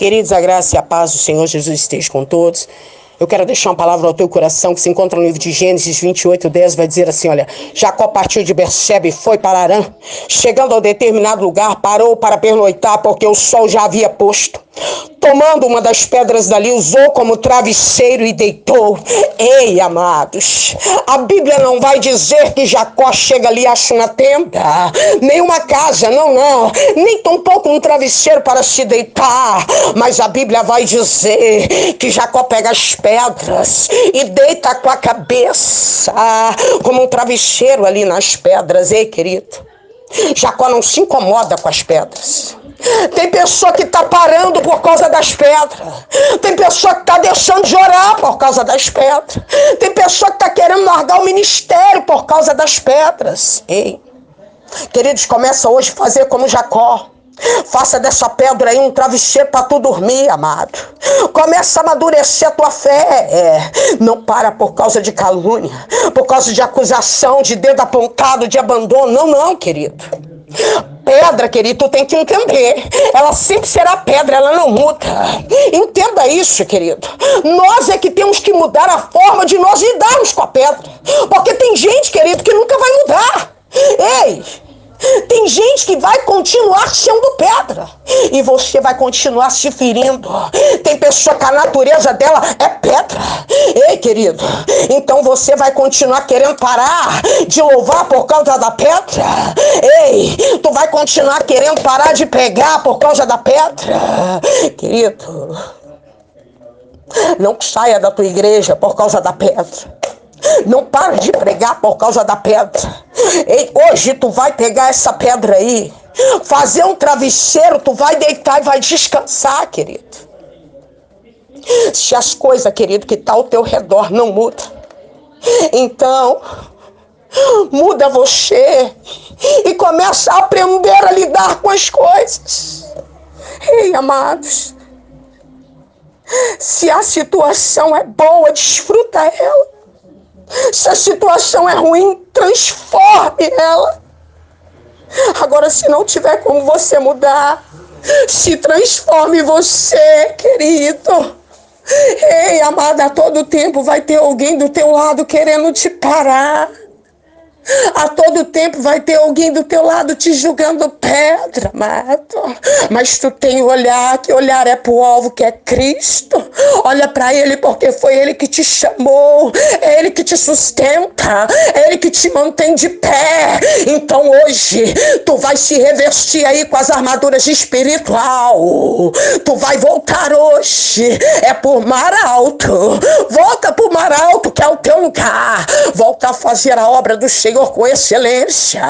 Queridos, a graça e a paz do Senhor Jesus esteja com todos. Eu quero deixar uma palavra ao teu coração que se encontra no livro de Gênesis 28, 10, vai dizer assim: olha, Jacó partiu de Berseba e foi para Arã. Chegando a determinado lugar, parou para pernoitar, porque o sol já havia posto. Tomando uma das pedras dali, usou como travesseiro e deitou. Ei, amados, a Bíblia não vai dizer que Jacó chega ali e acha uma tenda, nem uma casa, não, não, nem tampouco um travesseiro para se deitar. Mas a Bíblia vai dizer que Jacó pega as pedras e deita com a cabeça como um travesseiro ali nas pedras. Ei, querido, Jacó não se incomoda com as pedras. Tem pessoa que está parando por causa das pedras. Tem pessoa que está deixando de orar por causa das pedras. Tem pessoa que está querendo largar o ministério por causa das pedras. Ei, queridos, começa hoje a fazer como Jacó. Faça dessa pedra aí um travesseiro para tu dormir, amado. Começa a amadurecer a tua fé. É. Não para por causa de calúnia, por causa de acusação, de dedo apontado, de abandono. Não, não, querido. Pedra, querido, tu tem que entender. Ela sempre será pedra, ela não muda. Entenda isso, querido. Nós é que temos que mudar a forma de nós lidarmos com a pedra. Porque tem gente, querido, que nunca vai mudar. Ei! Tem gente que vai continuar sendo pedra e você vai continuar se ferindo. Tem pessoa que a natureza dela é pedra. Ei, querido, então você vai continuar querendo parar de louvar por causa da pedra? Ei, tu vai continuar querendo parar de pegar por causa da pedra? Querido, não saia da tua igreja por causa da pedra. Não para de pregar por causa da pedra. Ei, hoje tu vai pegar essa pedra aí, fazer um travesseiro, tu vai deitar e vai descansar, querido. Se as coisas, querido, que tá ao teu redor não mudam, então muda você e começa a aprender a lidar com as coisas. Ei, amados, se a situação é boa, desfruta ela. Se a situação é ruim, transforme ela. Agora, se não tiver como você mudar, se transforme você, querido. Ei, amada, a todo tempo vai ter alguém do teu lado querendo te parar. A todo tempo vai ter alguém do teu lado te julgando pedra, mato. Mas tu tem olhar, que olhar é pro alvo que é Cristo. Olha para ele porque foi ele que te chamou, é ele que te sustenta, é ele que te mantém de pé. Então hoje tu vai se revestir aí com as armaduras espiritual. Tu vai voltar hoje, é por mar alto. Volta mar alto que é o teu lugar. Volta a fazer a obra do Senhor Senhor com excelência.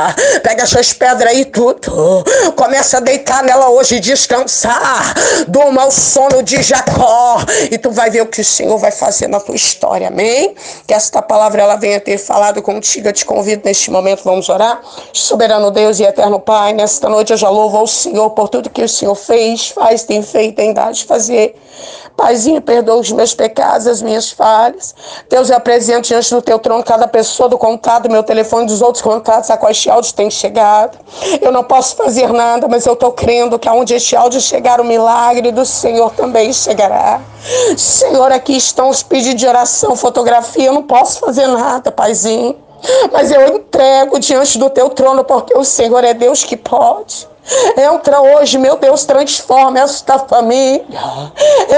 Pega essas pedras aí tudo. Começa a deitar nela hoje e descansar. Durma o sono de Jacó. E tu vai ver o que o Senhor vai fazer na tua história. Amém? Que esta palavra ela venha ter falado contigo. Eu te convido neste momento. Vamos orar. Soberano Deus e eterno Pai, nesta noite eu já louvo ao Senhor por tudo que o Senhor fez, faz, tem feito, tem dado de fazer. Paizinho, perdoa os meus pecados, as minhas falhas. Deus, eu apresento diante do teu trono cada pessoa do contato, meu telefone, dos outros contatos a quais este áudio tem chegado. Eu não posso fazer nada, mas eu estou crendo que aonde este áudio chegar, o milagre do Senhor também chegará. Senhor, aqui estão os pedidos de oração, fotografia. Eu não posso fazer nada, Paizinho. Mas eu entrego diante do teu trono, porque o Senhor é Deus que pode. Entra hoje, meu Deus, transforma esta família.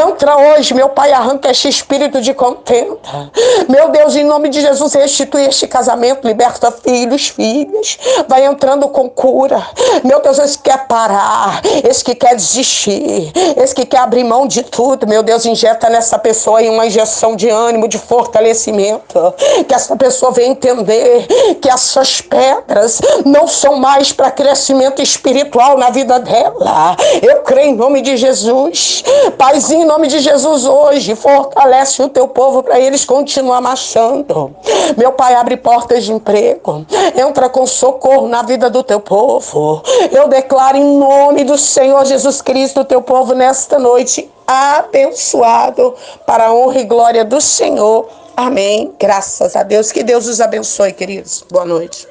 Entra hoje, meu Pai, arranca este espírito de contenta. Meu Deus, em nome de Jesus, restitui este casamento, liberta filhos, filhas. Vai entrando com cura. Meu Deus, esse que quer parar, esse que quer desistir, esse que quer abrir mão de tudo. Meu Deus, injeta nessa pessoa aí uma injeção de ânimo, de fortalecimento. Que essa pessoa venha entender que essas pedras não são mais para crescimento espiritual espiritual na vida dela. Eu creio em nome de Jesus. Paizinho, em nome de Jesus, hoje, fortalece o teu povo para eles continuar marchando. Meu Pai, abre portas de emprego. Entra com socorro na vida do teu povo. Eu declaro em nome do Senhor Jesus Cristo, o teu povo, nesta noite, abençoado para a honra e glória do Senhor. Amém. Graças a Deus. Que Deus os abençoe, queridos. Boa noite.